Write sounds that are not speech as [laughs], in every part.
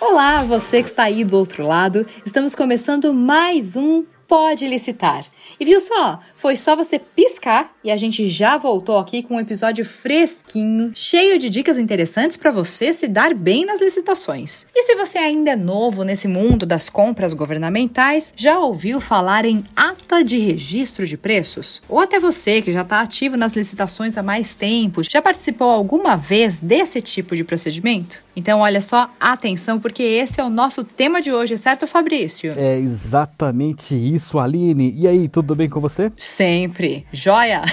Olá, você que está aí do outro lado. Estamos começando mais um Pode Licitar. E viu só? Foi só você piscar e a gente já voltou aqui com um episódio fresquinho, cheio de dicas interessantes para você se dar bem nas licitações. E se você ainda é novo nesse mundo das compras governamentais, já ouviu falar em ata de registro de preços? Ou até você que já está ativo nas licitações há mais tempo, já participou alguma vez desse tipo de procedimento? Então, olha só, atenção, porque esse é o nosso tema de hoje, certo, Fabrício? É exatamente isso, Aline. E aí, tudo bem com você? Sempre. Joia! [laughs]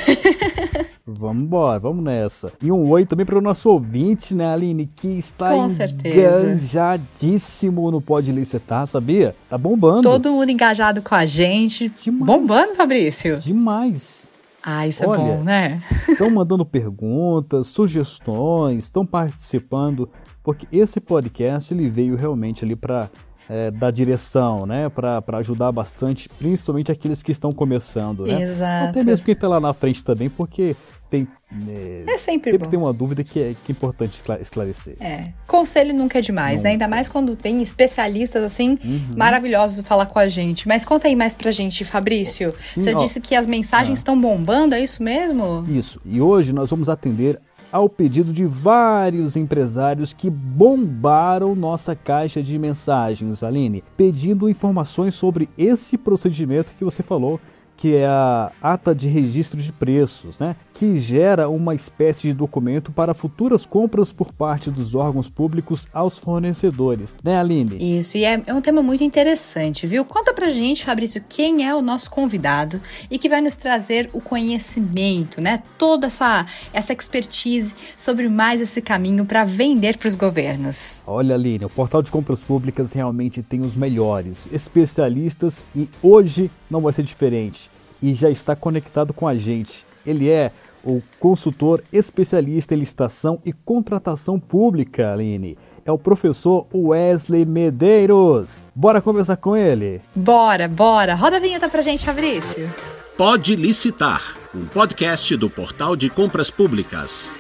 Vamos embora, vamos nessa. E um oi também para o nosso ouvinte, né, Aline, que está Com engajadíssimo no Pode Licitar, sabia? Tá bombando. Todo mundo engajado com a gente. Demais. Bombando, Fabrício? Demais. Ah, isso é Olha, é bom, né? Estão mandando [laughs] perguntas, sugestões, estão participando porque esse podcast ele veio realmente ali para é, dar direção, né, para ajudar bastante, principalmente aqueles que estão começando, né? Exato. Até mesmo quem está lá na frente também, porque tem é, é sempre, sempre tem uma dúvida que é, que é importante esclarecer. É. Conselho nunca é demais, nunca. né? Ainda mais quando tem especialistas assim uhum. maravilhosos falar com a gente. Mas conta aí mais pra gente, Fabrício. Sim, Você ó, disse que as mensagens estão ah. bombando, é isso mesmo? Isso. E hoje nós vamos atender ao pedido de vários empresários que bombaram nossa caixa de mensagens, Aline, pedindo informações sobre esse procedimento que você falou que é a ata de registro de preços, né? que gera uma espécie de documento para futuras compras por parte dos órgãos públicos aos fornecedores, né, Aline? Isso, e é, é um tema muito interessante, viu? Conta pra gente, Fabrício, quem é o nosso convidado e que vai nos trazer o conhecimento, né? Toda essa, essa expertise sobre mais esse caminho para vender para os governos. Olha, Aline, o portal de compras públicas realmente tem os melhores especialistas e hoje não vai ser diferente e já está conectado com a gente. Ele é o consultor especialista em licitação e contratação pública, Aline. É o professor Wesley Medeiros. Bora conversar com ele? Bora, bora. Roda a vinheta pra gente, Fabrício. Pode Licitar, um podcast do Portal de Compras Públicas.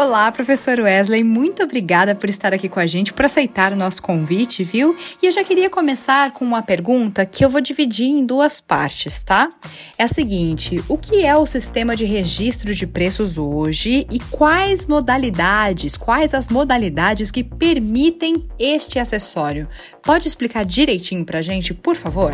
Olá, professor Wesley, muito obrigada por estar aqui com a gente, por aceitar o nosso convite, viu? E eu já queria começar com uma pergunta que eu vou dividir em duas partes, tá? É a seguinte: o que é o sistema de registro de preços hoje e quais modalidades, quais as modalidades que permitem este acessório? Pode explicar direitinho pra gente, por favor?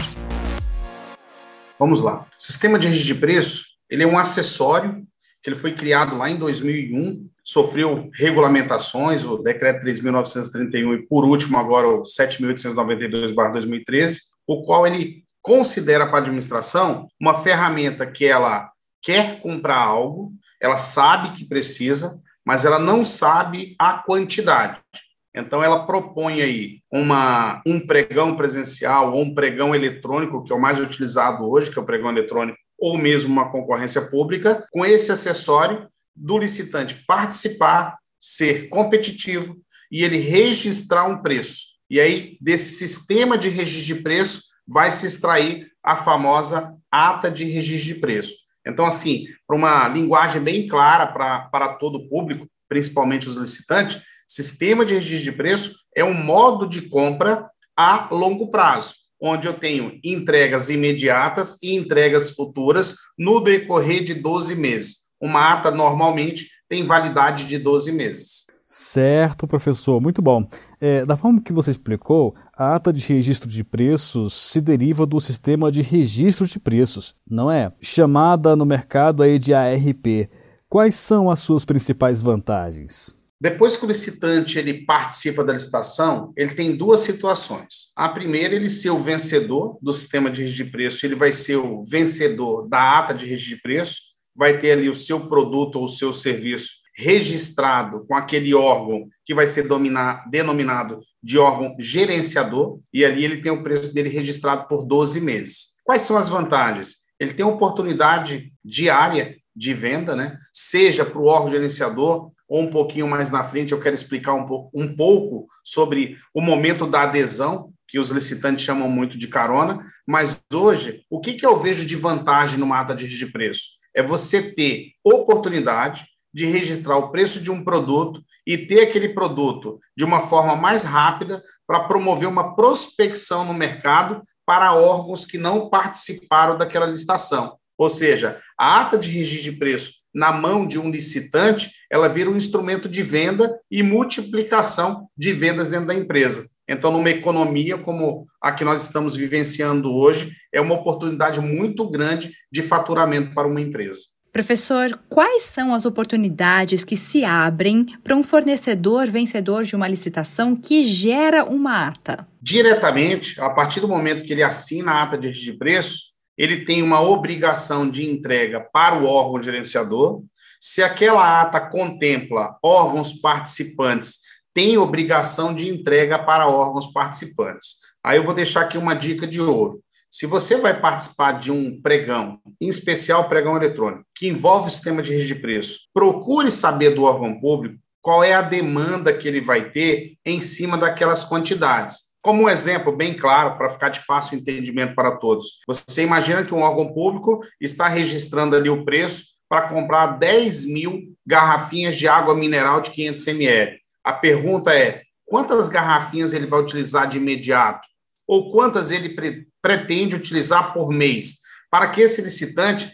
Vamos lá. O sistema de registro de preço, ele é um acessório que ele foi criado lá em 2001 sofreu regulamentações, o decreto 3.931 e, por último, agora o 7.892-2013, o qual ele considera para a administração uma ferramenta que ela quer comprar algo, ela sabe que precisa, mas ela não sabe a quantidade. Então, ela propõe aí uma, um pregão presencial ou um pregão eletrônico, que é o mais utilizado hoje, que é o pregão eletrônico, ou mesmo uma concorrência pública, com esse acessório do licitante participar, ser competitivo e ele registrar um preço. E aí, desse sistema de registro de preço, vai se extrair a famosa ata de registro de preço. Então, assim, para uma linguagem bem clara para todo o público, principalmente os licitantes, sistema de registro de preço é um modo de compra a longo prazo, onde eu tenho entregas imediatas e entregas futuras no decorrer de 12 meses. Uma ata normalmente tem validade de 12 meses. Certo, professor, muito bom. É, da forma que você explicou, a ata de registro de preços se deriva do sistema de registro de preços, não é? Chamada no mercado aí de ARP. Quais são as suas principais vantagens? Depois que o licitante ele participa da licitação, ele tem duas situações. A primeira, ele ser o vencedor do sistema de registro de preço, ele vai ser o vencedor da ata de registro de preço, vai ter ali o seu produto ou o seu serviço registrado com aquele órgão que vai ser dominar, denominado de órgão gerenciador, e ali ele tem o preço dele registrado por 12 meses. Quais são as vantagens? Ele tem oportunidade diária de venda, né? seja para o órgão gerenciador, ou um pouquinho mais na frente eu quero explicar um, pouco, um pouco sobre o momento da adesão, que os licitantes chamam muito de carona, mas hoje, o que, que eu vejo de vantagem numa ata de de preço? É você ter oportunidade de registrar o preço de um produto e ter aquele produto de uma forma mais rápida para promover uma prospecção no mercado para órgãos que não participaram daquela licitação. Ou seja, a ata de registro de preço na mão de um licitante, ela vira um instrumento de venda e multiplicação de vendas dentro da empresa. Então, numa economia como a que nós estamos vivenciando hoje, é uma oportunidade muito grande de faturamento para uma empresa. Professor, quais são as oportunidades que se abrem para um fornecedor vencedor de uma licitação que gera uma ata? Diretamente, a partir do momento que ele assina a ata de de preço, ele tem uma obrigação de entrega para o órgão gerenciador. Se aquela ata contempla órgãos participantes, tem obrigação de entrega para órgãos participantes. Aí eu vou deixar aqui uma dica de ouro. Se você vai participar de um pregão, em especial pregão eletrônico, que envolve o sistema de registro de preço, procure saber do órgão público qual é a demanda que ele vai ter em cima daquelas quantidades. Como um exemplo bem claro, para ficar de fácil entendimento para todos, você imagina que um órgão público está registrando ali o preço para comprar 10 mil garrafinhas de água mineral de 500 ml. A pergunta é: quantas garrafinhas ele vai utilizar de imediato? Ou quantas ele pretende utilizar por mês, para que esse licitante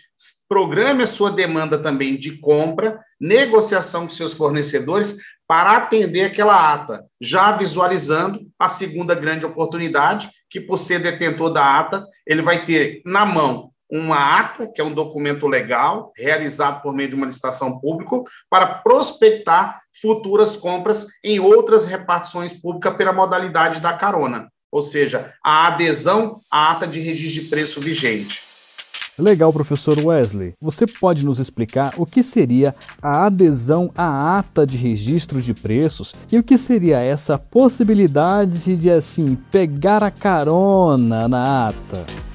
programe a sua demanda também de compra, negociação com seus fornecedores, para atender aquela ata, já visualizando a segunda grande oportunidade, que por ser detentor da ata, ele vai ter na mão uma ata, que é um documento legal, realizado por meio de uma licitação pública, para prospectar futuras compras em outras repartições públicas pela modalidade da carona ou seja, a adesão à ata de registro de preço vigente. Legal, professor Wesley. Você pode nos explicar o que seria a adesão à ata de registro de preços e o que seria essa possibilidade de, assim, pegar a carona na ata?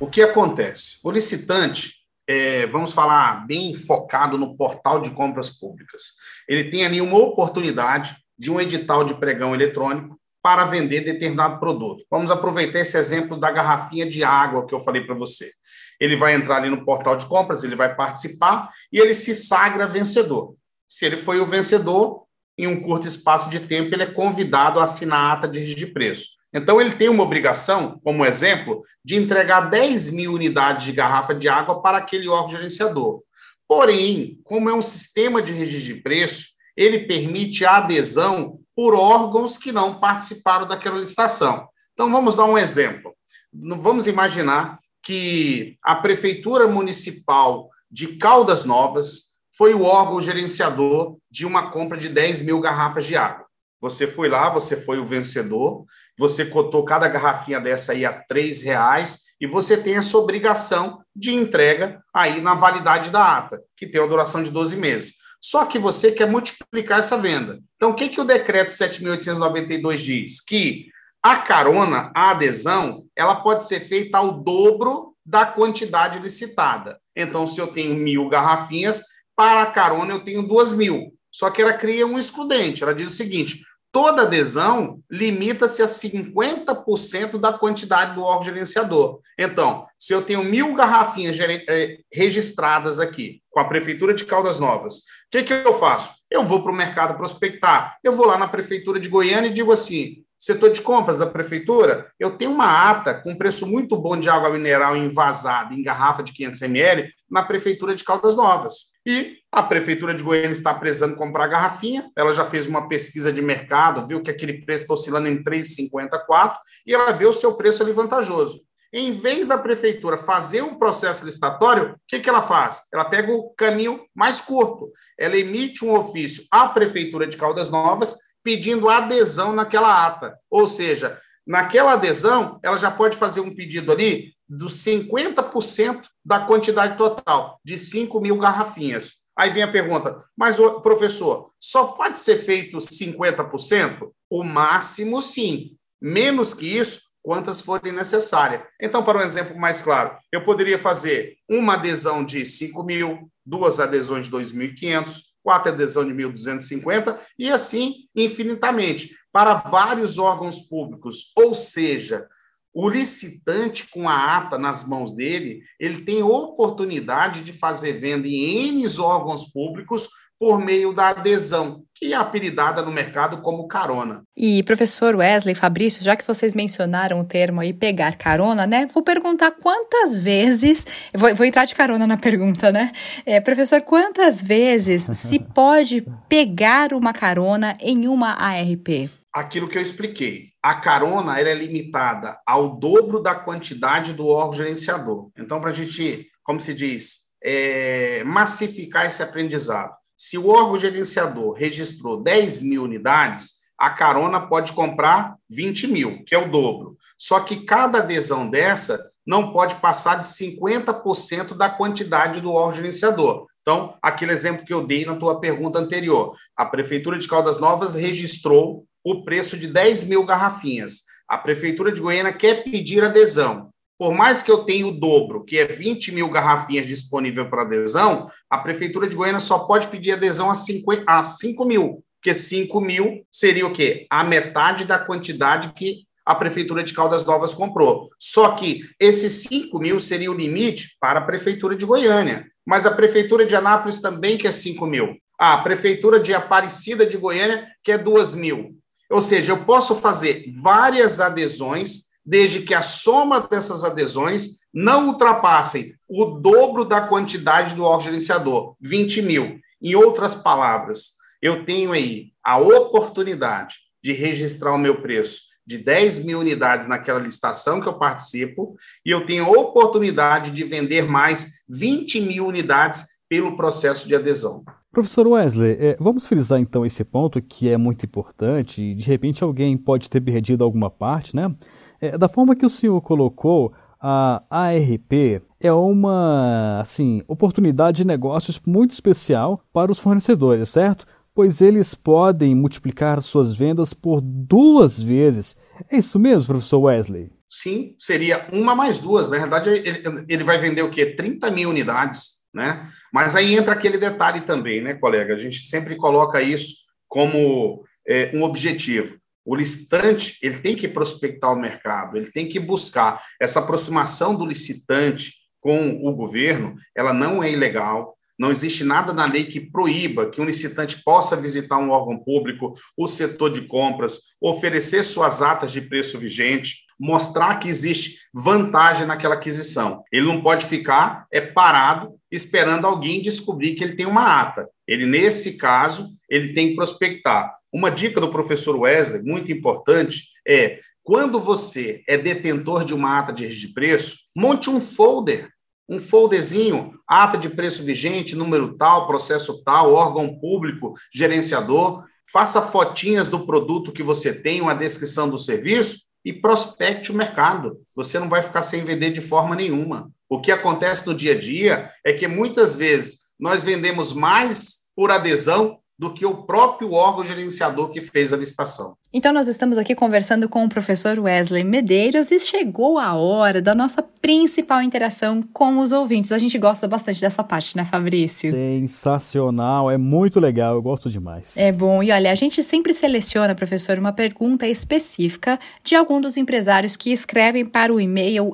O que acontece? O licitante, é, vamos falar bem focado no portal de compras públicas, ele tem ali uma oportunidade de um edital de pregão eletrônico para vender determinado produto. Vamos aproveitar esse exemplo da garrafinha de água que eu falei para você. Ele vai entrar ali no portal de compras, ele vai participar e ele se sagra vencedor. Se ele foi o vencedor, em um curto espaço de tempo, ele é convidado a assinar a ata de, preço. Então, ele tem uma obrigação, como exemplo, de entregar 10 mil unidades de garrafa de água para aquele órgão gerenciador. Porém, como é um sistema de registro de preço, ele permite a adesão por órgãos que não participaram daquela licitação. Então, vamos dar um exemplo. Vamos imaginar que a Prefeitura Municipal de Caldas Novas foi o órgão gerenciador de uma compra de 10 mil garrafas de água. Você foi lá, você foi o vencedor, você cotou cada garrafinha dessa aí a três reais e você tem essa obrigação de entrega aí na validade da ata, que tem a duração de 12 meses. Só que você quer multiplicar essa venda. Então, o que, que o decreto 7.892 diz? Que a carona, a adesão, ela pode ser feita ao dobro da quantidade licitada. Então, se eu tenho mil garrafinhas, para a carona eu tenho duas mil. Só que ela cria um excludente. Ela diz o seguinte: toda adesão limita-se a 50% da quantidade do órgão gerenciador. Então, se eu tenho mil garrafinhas eh, registradas aqui com a Prefeitura de Caldas Novas que, que eu faço? Eu vou para o mercado prospectar. Eu vou lá na prefeitura de Goiânia e digo assim: setor de compras da prefeitura, eu tenho uma ata com preço muito bom de água mineral envasada em garrafa de 500 ml na prefeitura de Caldas Novas. E a prefeitura de Goiânia está precisando comprar garrafinha, ela já fez uma pesquisa de mercado, viu que aquele preço está oscilando em 3,54 e ela vê o seu preço ali vantajoso. Em vez da prefeitura fazer um processo licitatório, o que, que ela faz? Ela pega o caminho mais curto. Ela emite um ofício à prefeitura de Caldas Novas pedindo adesão naquela ata. Ou seja, naquela adesão, ela já pode fazer um pedido ali dos 50% da quantidade total, de 5 mil garrafinhas. Aí vem a pergunta, mas, professor, só pode ser feito 50%? O máximo, sim. Menos que isso, quantas forem necessárias. Então, para um exemplo mais claro, eu poderia fazer uma adesão de 5 mil, duas adesões de 2.500, quatro adesões de 1.250 e assim infinitamente para vários órgãos públicos. Ou seja, o licitante com a ata nas mãos dele, ele tem oportunidade de fazer venda em N órgãos públicos por meio da adesão, que é apelidada no mercado como carona. E professor Wesley, Fabrício, já que vocês mencionaram o termo aí pegar carona, né? Vou perguntar quantas vezes, vou, vou entrar de carona na pergunta, né? É, professor, quantas vezes se [laughs] pode pegar uma carona em uma ARP? Aquilo que eu expliquei. A carona ela é limitada ao dobro da quantidade do órgão gerenciador. Então, para a gente, como se diz, é, massificar esse aprendizado. Se o órgão gerenciador registrou 10 mil unidades, a carona pode comprar 20 mil, que é o dobro. Só que cada adesão dessa não pode passar de 50% da quantidade do órgão gerenciador. Então, aquele exemplo que eu dei na tua pergunta anterior, a Prefeitura de Caldas Novas registrou o preço de 10 mil garrafinhas. A Prefeitura de Goiânia quer pedir adesão. Por mais que eu tenha o dobro, que é 20 mil garrafinhas disponível para adesão, a Prefeitura de Goiânia só pode pedir adesão a 5, a 5 mil, porque 5 mil seria o quê? A metade da quantidade que a Prefeitura de Caldas Novas comprou. Só que esses 5 mil seria o limite para a Prefeitura de Goiânia. Mas a Prefeitura de Anápolis também quer 5 mil. a Prefeitura de Aparecida de Goiânia quer 2 mil. Ou seja, eu posso fazer várias adesões desde que a soma dessas adesões não ultrapassem o dobro da quantidade do órgão gerenciador, 20 mil. Em outras palavras, eu tenho aí a oportunidade de registrar o meu preço de 10 mil unidades naquela licitação que eu participo, e eu tenho a oportunidade de vender mais 20 mil unidades pelo processo de adesão. Professor Wesley, é, vamos frisar então esse ponto que é muito importante e de repente alguém pode ter perdido alguma parte, né? É, da forma que o senhor colocou, a ARP é uma assim, oportunidade de negócios muito especial para os fornecedores, certo? Pois eles podem multiplicar suas vendas por duas vezes. É isso mesmo, professor Wesley? Sim, seria uma mais duas. Na verdade, ele, ele vai vender o quê? 30 mil unidades né? Mas aí entra aquele detalhe também, né, colega? A gente sempre coloca isso como é, um objetivo. O licitante ele tem que prospectar o mercado, ele tem que buscar essa aproximação do licitante com o governo. Ela não é ilegal, não existe nada na lei que proíba que um licitante possa visitar um órgão público, o setor de compras, oferecer suas atas de preço vigente, mostrar que existe vantagem naquela aquisição. Ele não pode ficar é parado esperando alguém descobrir que ele tem uma ata. Ele nesse caso, ele tem que prospectar. Uma dica do professor Wesley, muito importante, é quando você é detentor de uma ata de de preço, monte um folder um folderzinho, ata de preço vigente, número tal, processo tal, órgão público, gerenciador, faça fotinhas do produto que você tem, uma descrição do serviço e prospecte o mercado. Você não vai ficar sem vender de forma nenhuma. O que acontece no dia a dia é que muitas vezes nós vendemos mais por adesão do que o próprio órgão gerenciador que fez a licitação. Então, nós estamos aqui conversando com o professor Wesley Medeiros e chegou a hora da nossa principal interação com os ouvintes. A gente gosta bastante dessa parte, né, Fabrício? Sensacional, é muito legal, eu gosto demais. É bom. E olha, a gente sempre seleciona, professor, uma pergunta específica de algum dos empresários que escrevem para o e-mail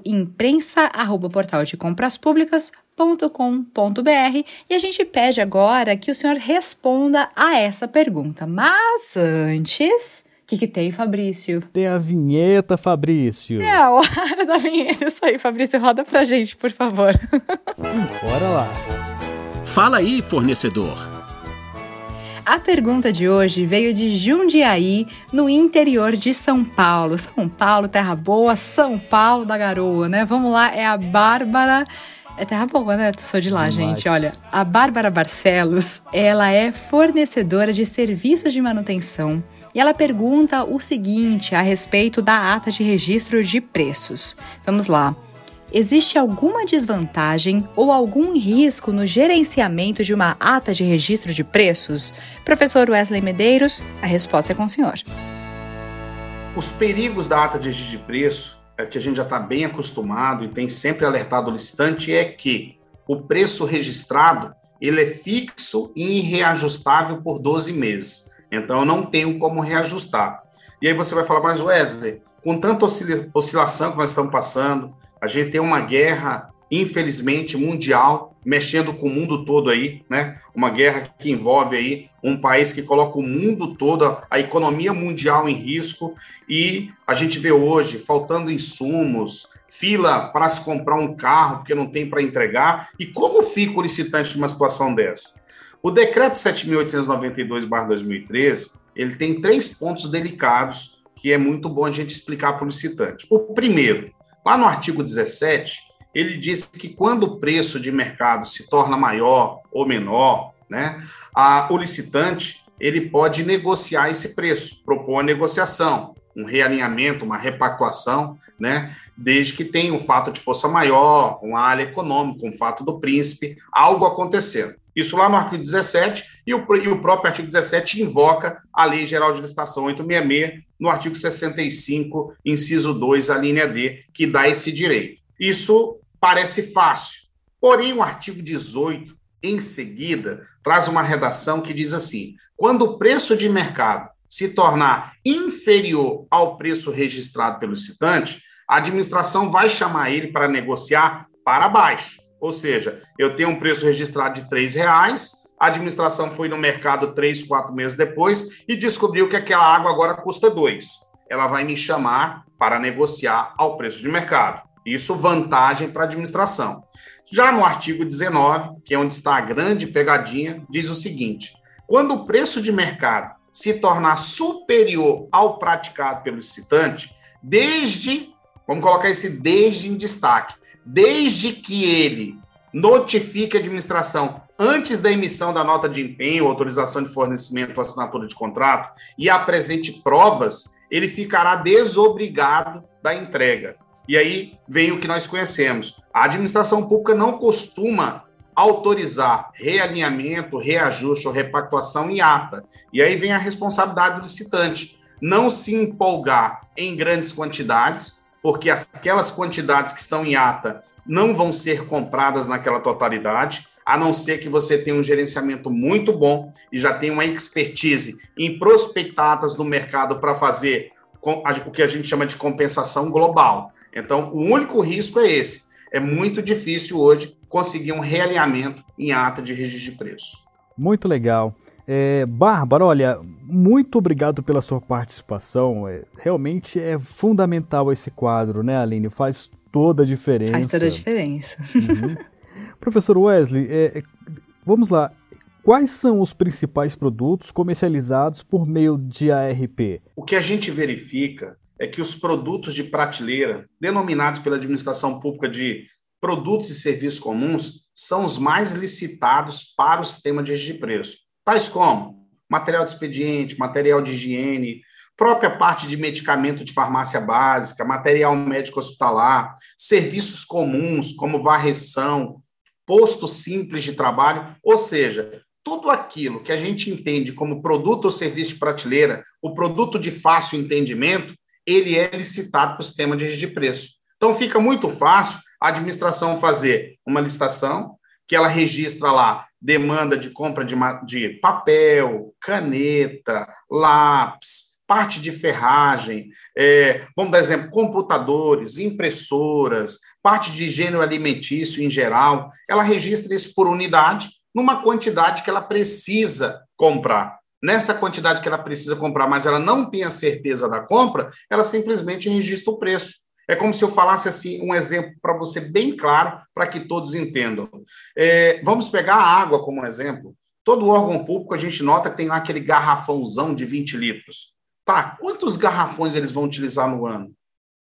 imprensa@portaldecompras.públicas.com.br e a gente pede agora que o senhor responda a essa pergunta. Mas antes, que, que tem, Fabrício? Tem a vinheta, Fabrício. É a hora da vinheta. Isso aí, Fabrício. Roda pra gente, por favor. [laughs] Bora lá. Fala aí, fornecedor. A pergunta de hoje veio de Jundiaí, no interior de São Paulo. São Paulo, terra boa, São Paulo da garoa, né? Vamos lá, é a Bárbara. É terra boa, né? Sou de lá, Demais. gente. Olha, a Bárbara Barcelos, ela é fornecedora de serviços de manutenção e ela pergunta o seguinte a respeito da ata de registro de preços. Vamos lá. Existe alguma desvantagem ou algum risco no gerenciamento de uma ata de registro de preços? Professor Wesley Medeiros, a resposta é com o senhor. Os perigos da ata de registro de preço, é que a gente já está bem acostumado e tem sempre alertado o listante, é que o preço registrado ele é fixo e irreajustável por 12 meses. Então, eu não tenho como reajustar. E aí você vai falar, mas Wesley, com tanta oscilação que nós estamos passando, a gente tem uma guerra infelizmente, mundial, mexendo com o mundo todo aí, né? Uma guerra que envolve aí um país que coloca o mundo todo, a economia mundial em risco, e a gente vê hoje faltando insumos, fila para se comprar um carro porque não tem para entregar. E como fica o licitante numa situação dessa? O decreto 7.892/2013 ele tem três pontos delicados que é muito bom a gente explicar para o licitante. O primeiro, lá no artigo 17, ele diz que quando o preço de mercado se torna maior ou menor, né, a, o licitante ele pode negociar esse preço, propor a negociação, um realinhamento, uma repactuação, né, desde que tenha um fato de força maior, uma área econômica, um fato do príncipe, algo acontecendo. Isso lá no artigo 17, e o, e o próprio artigo 17 invoca a Lei Geral de Licitação 866, no artigo 65, inciso 2, a linha D, que dá esse direito. Isso parece fácil. Porém, o artigo 18, em seguida, traz uma redação que diz assim: quando o preço de mercado se tornar inferior ao preço registrado pelo licitante, a administração vai chamar ele para negociar para baixo. Ou seja, eu tenho um preço registrado de R$ reais, a administração foi no mercado três, quatro meses depois e descobriu que aquela água agora custa dois. Ela vai me chamar para negociar ao preço de mercado. Isso vantagem para a administração. Já no artigo 19, que é onde está a grande pegadinha, diz o seguinte: quando o preço de mercado se tornar superior ao praticado pelo licitante, desde, vamos colocar esse desde em destaque, desde que ele notifique a administração antes da emissão da nota de empenho, autorização de fornecimento ou assinatura de contrato e apresente provas, ele ficará desobrigado da entrega. E aí vem o que nós conhecemos. A administração pública não costuma autorizar realinhamento, reajuste ou repactuação em ata. E aí vem a responsabilidade do licitante. Não se empolgar em grandes quantidades, porque aquelas quantidades que estão em ata não vão ser compradas naquela totalidade, a não ser que você tenha um gerenciamento muito bom e já tenha uma expertise em prospectadas no mercado para fazer o que a gente chama de compensação global. Então, o único risco é esse. É muito difícil hoje conseguir um realinhamento em ata de registro de preço. Muito legal. É, Bárbara, olha, muito obrigado pela sua participação. É, realmente é fundamental esse quadro, né, Aline? Faz toda a diferença. Faz toda a diferença. Uhum. [laughs] Professor Wesley, é, é, vamos lá. Quais são os principais produtos comercializados por meio de ARP? O que a gente verifica é que os produtos de prateleira, denominados pela administração pública de produtos e serviços comuns, são os mais licitados para o sistema de registro de preço, tais como material de expediente, material de higiene, própria parte de medicamento de farmácia básica, material médico hospitalar, serviços comuns como varreção, posto simples de trabalho, ou seja, tudo aquilo que a gente entende como produto ou serviço de prateleira, o produto de fácil entendimento, ele é licitado para o sistema de registro de preço. Então, fica muito fácil a administração fazer uma licitação, que ela registra lá demanda de compra de, de papel, caneta, lápis, parte de ferragem, é, vamos dar exemplo, computadores, impressoras, parte de gênero alimentício em geral, ela registra isso por unidade, numa quantidade que ela precisa comprar nessa quantidade que ela precisa comprar, mas ela não tem a certeza da compra, ela simplesmente registra o preço. É como se eu falasse assim um exemplo para você bem claro, para que todos entendam. É, vamos pegar a água como exemplo. Todo órgão público a gente nota que tem lá aquele garrafãozão de 20 litros. Tá, quantos garrafões eles vão utilizar no ano?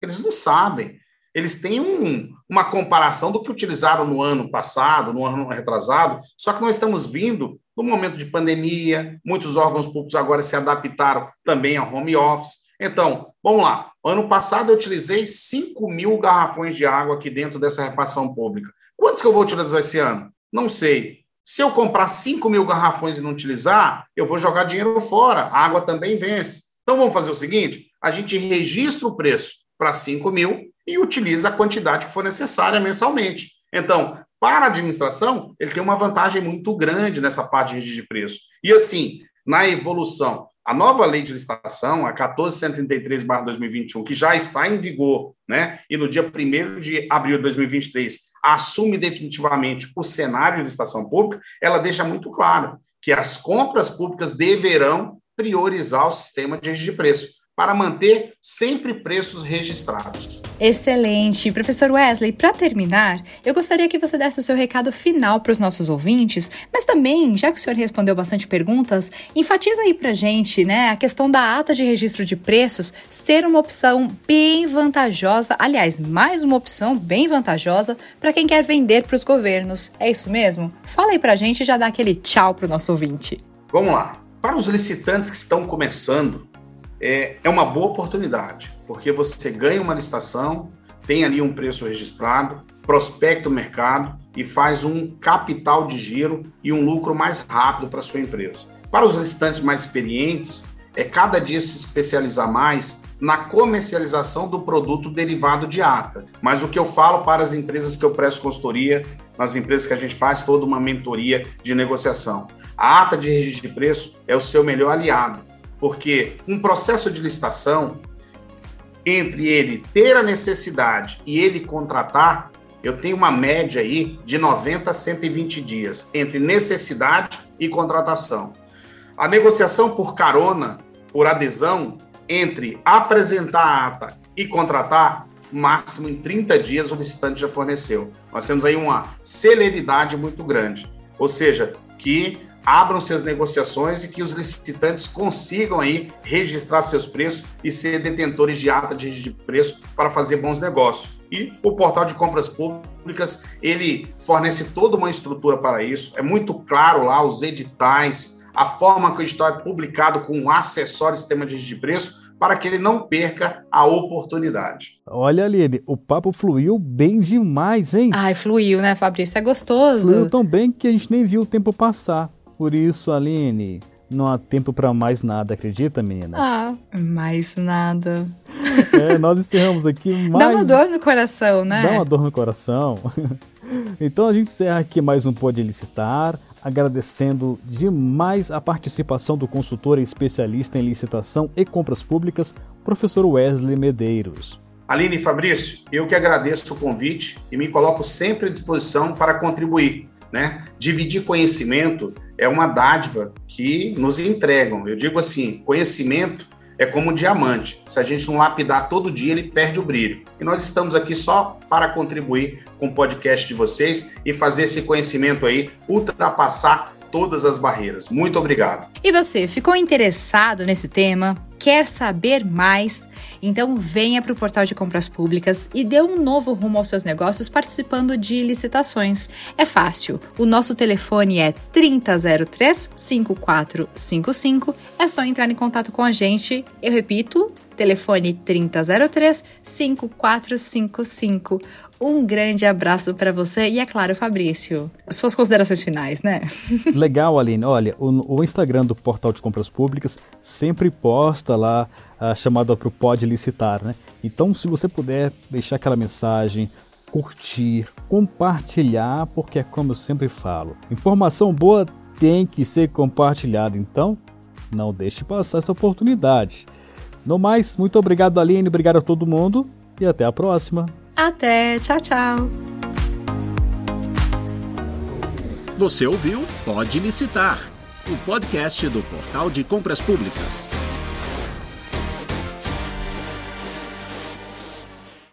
Eles não sabem. Eles têm um, uma comparação do que utilizaram no ano passado, no ano retrasado, só que nós estamos vindo no momento de pandemia, muitos órgãos públicos agora se adaptaram também ao home office. Então, vamos lá. Ano passado eu utilizei 5 mil garrafões de água aqui dentro dessa repartição pública. Quantos que eu vou utilizar esse ano? Não sei. Se eu comprar 5 mil garrafões e não utilizar, eu vou jogar dinheiro fora. A água também vence. Então vamos fazer o seguinte: a gente registra o preço para 5 mil e utiliza a quantidade que for necessária mensalmente. Então, para a administração, ele tem uma vantagem muito grande nessa parte de de preço. E assim, na evolução, A nova lei de licitação, a 1433/2021, que já está em vigor, né? E no dia 1 de abril de 2023 assume definitivamente o cenário de licitação pública, ela deixa muito claro que as compras públicas deverão priorizar o sistema de de preço para manter sempre preços registrados. Excelente. Professor Wesley, para terminar, eu gostaria que você desse o seu recado final para os nossos ouvintes, mas também, já que o senhor respondeu bastante perguntas, enfatiza aí para gente, né, a questão da ata de registro de preços ser uma opção bem vantajosa, aliás, mais uma opção bem vantajosa para quem quer vender para os governos. É isso mesmo? Fala aí para a gente e já dá aquele tchau para o nosso ouvinte. Vamos lá. Para os licitantes que estão começando, é, é uma boa oportunidade, porque você ganha uma licitação, tem ali um preço registrado, prospecta o mercado e faz um capital de giro e um lucro mais rápido para sua empresa. Para os licitantes mais experientes, é cada dia se especializar mais na comercialização do produto derivado de ata. Mas o que eu falo para as empresas que eu presto consultoria, nas empresas que a gente faz toda uma mentoria de negociação. A ata de registro de preço é o seu melhor aliado porque um processo de licitação, entre ele ter a necessidade e ele contratar, eu tenho uma média aí de 90 a 120 dias entre necessidade e contratação. A negociação por carona, por adesão, entre apresentar a ata e contratar, máximo em 30 dias o licitante já forneceu. Nós temos aí uma celeridade muito grande. Ou seja, que abram-se as negociações e que os licitantes consigam aí registrar seus preços e ser detentores de ata de registro de preço para fazer bons negócios. E o portal de compras públicas, ele fornece toda uma estrutura para isso. É muito claro lá os editais, a forma que o edital é publicado com um acessório sistema de registro de preço para que ele não perca a oportunidade. Olha, Aline, o papo fluiu bem demais, hein? Ai, fluiu, né, Fabrício? É gostoso. Fluiu tão bem que a gente nem viu o tempo passar. Por isso, Aline, não há tempo para mais nada, acredita, menina? Ah, mais nada. É, nós encerramos aqui mais. [laughs] Dá uma dor no coração, né? Dá uma dor no coração. [laughs] Então a gente encerra aqui mais um Pode Licitar, agradecendo demais a participação do consultor e especialista em licitação e compras públicas, professor Wesley Medeiros. Aline e Fabrício, eu que agradeço o convite e me coloco sempre à disposição para contribuir. Né? Dividir conhecimento é uma dádiva que nos entregam. Eu digo assim: conhecimento é como um diamante. Se a gente não lapidar todo dia, ele perde o brilho. E nós estamos aqui só para contribuir com o podcast de vocês e fazer esse conhecimento aí ultrapassar todas as barreiras. Muito obrigado. E você, ficou interessado nesse tema? Quer saber mais? Então venha para o portal de compras públicas e dê um novo rumo aos seus negócios participando de licitações. É fácil. O nosso telefone é 3003 5455. É só entrar em contato com a gente. Eu repito, telefone 3003 5455. Um grande abraço para você e, é claro, Fabrício, suas considerações finais, né? [laughs] Legal, Aline. Olha, o, o, Instagram do Portal de Compras Públicas sempre posta lá a chamada para o Pode Licitar, né? Então, se você puder deixar aquela mensagem, curtir, compartilhar, porque é como eu sempre falo, informação boa tem que ser compartilhada. Então, não deixe passar essa oportunidade. No mais, muito obrigado, Aline, obrigado a todo mundo e até a próxima. Até, tchau, tchau. Você ouviu Pode Licitar, o podcast do Portal de Compras Públicas.